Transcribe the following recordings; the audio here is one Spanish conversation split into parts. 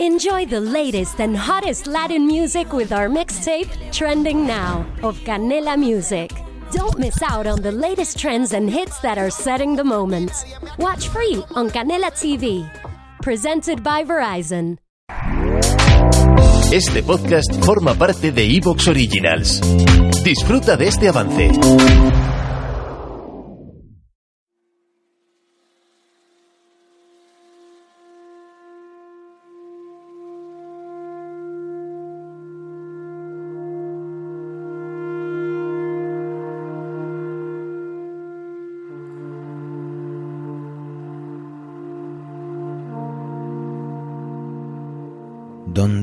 Enjoy the latest and hottest Latin music with our mixtape, Trending Now, of Canela Music. Don't miss out on the latest trends and hits that are setting the moment. Watch free on Canela TV. Presented by Verizon. Este podcast forma parte de Evox Originals. Disfruta de este avance.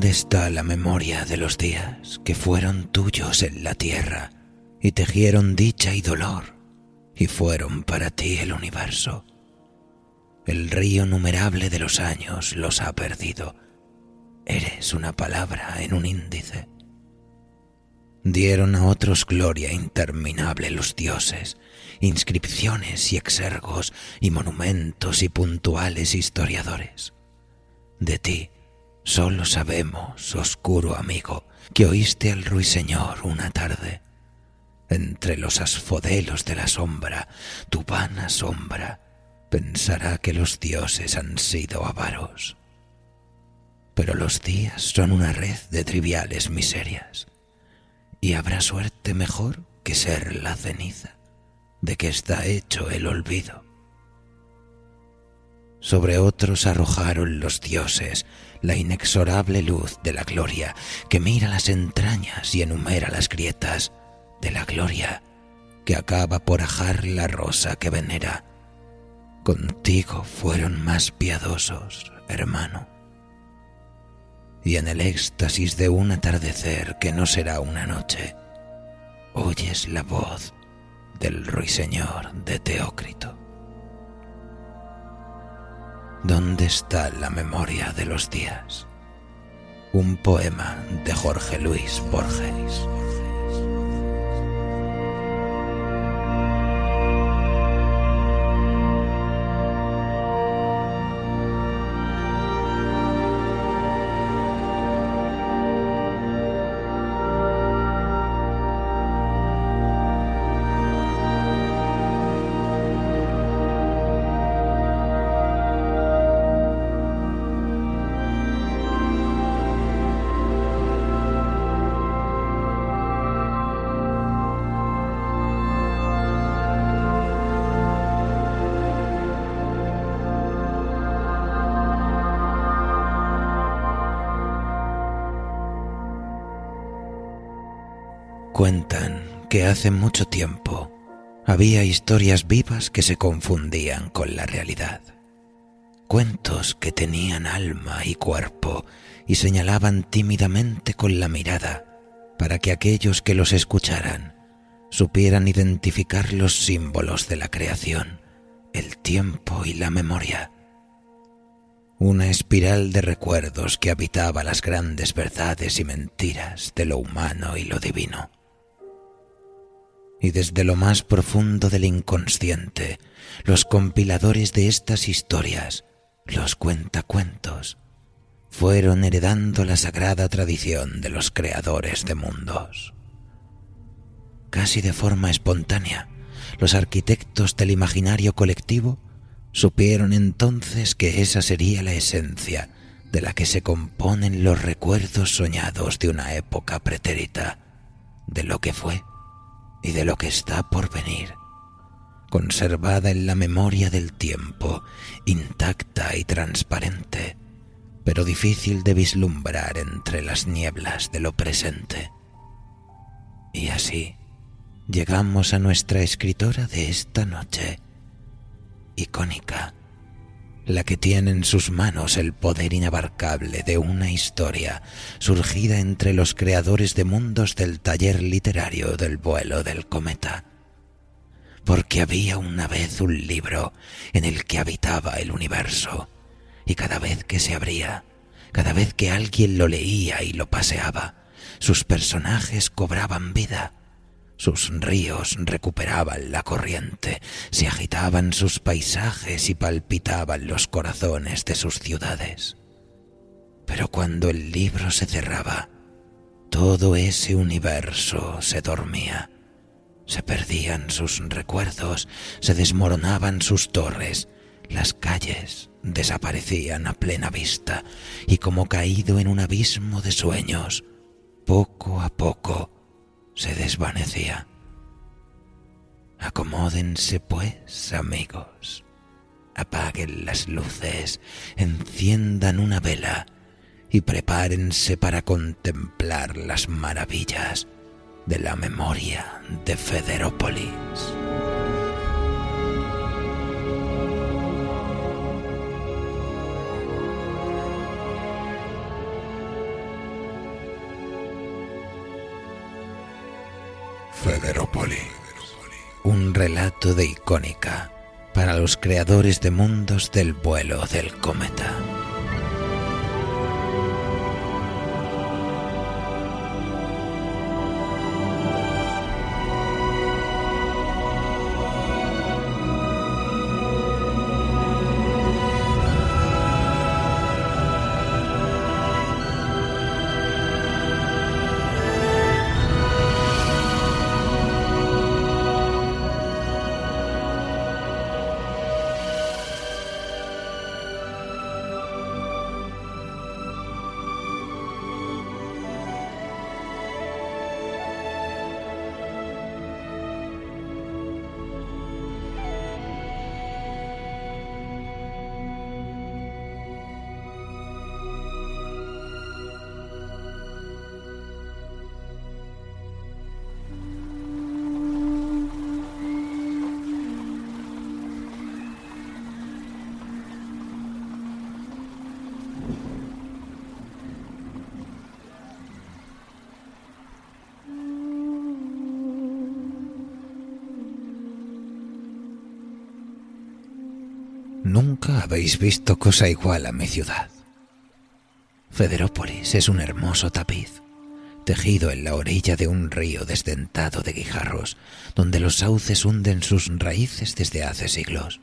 ¿Dónde está la memoria de los días que fueron tuyos en la tierra y tejieron dicha y dolor y fueron para ti el universo? El río numerable de los años los ha perdido. Eres una palabra en un índice. Dieron a otros gloria interminable los dioses, inscripciones y exergos y monumentos y puntuales historiadores. De ti, Solo sabemos, oscuro amigo, que oíste al ruiseñor una tarde. Entre los asfodelos de la sombra, tu vana sombra pensará que los dioses han sido avaros. Pero los días son una red de triviales miserias, y habrá suerte mejor que ser la ceniza de que está hecho el olvido. Sobre otros arrojaron los dioses la inexorable luz de la gloria que mira las entrañas y enumera las grietas de la gloria que acaba por ajar la rosa que venera. Contigo fueron más piadosos, hermano. Y en el éxtasis de un atardecer que no será una noche, oyes la voz del ruiseñor de Teócrito. ¿Dónde está la memoria de los días? Un poema de Jorge Luis Borges. Cuentan que hace mucho tiempo había historias vivas que se confundían con la realidad. Cuentos que tenían alma y cuerpo y señalaban tímidamente con la mirada para que aquellos que los escucharan supieran identificar los símbolos de la creación, el tiempo y la memoria. Una espiral de recuerdos que habitaba las grandes verdades y mentiras de lo humano y lo divino y desde lo más profundo del inconsciente, los compiladores de estas historias, los cuentacuentos, fueron heredando la sagrada tradición de los creadores de mundos. Casi de forma espontánea, los arquitectos del imaginario colectivo supieron entonces que esa sería la esencia de la que se componen los recuerdos soñados de una época pretérita, de lo que fue y de lo que está por venir, conservada en la memoria del tiempo, intacta y transparente, pero difícil de vislumbrar entre las nieblas de lo presente. Y así llegamos a nuestra escritora de esta noche, icónica, la que tiene en sus manos el poder inabarcable de una historia surgida entre los creadores de mundos del taller literario del vuelo del cometa. Porque había una vez un libro en el que habitaba el universo, y cada vez que se abría, cada vez que alguien lo leía y lo paseaba, sus personajes cobraban vida sus ríos recuperaban la corriente, se agitaban sus paisajes y palpitaban los corazones de sus ciudades. Pero cuando el libro se cerraba, todo ese universo se dormía. Se perdían sus recuerdos, se desmoronaban sus torres, las calles desaparecían a plena vista y como caído en un abismo de sueños, poco a poco se desvanecía. Acomódense pues, amigos. Apaguen las luces, enciendan una vela y prepárense para contemplar las maravillas de la memoria de Federópolis. Relato de icónica para los creadores de mundos del vuelo del cometa. Nunca habéis visto cosa igual a mi ciudad. Federópolis es un hermoso tapiz, tejido en la orilla de un río desdentado de guijarros, donde los sauces hunden sus raíces desde hace siglos.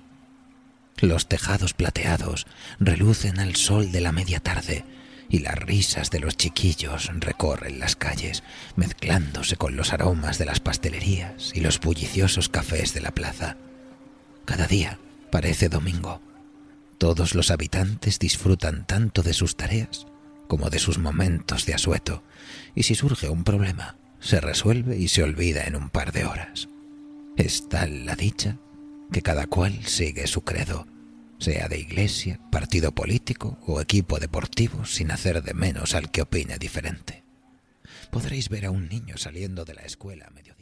Los tejados plateados relucen al sol de la media tarde y las risas de los chiquillos recorren las calles, mezclándose con los aromas de las pastelerías y los bulliciosos cafés de la plaza. Cada día Parece domingo. Todos los habitantes disfrutan tanto de sus tareas como de sus momentos de asueto, y si surge un problema, se resuelve y se olvida en un par de horas. Es tal la dicha que cada cual sigue su credo, sea de iglesia, partido político o equipo deportivo, sin hacer de menos al que opine diferente. Podréis ver a un niño saliendo de la escuela a mediodía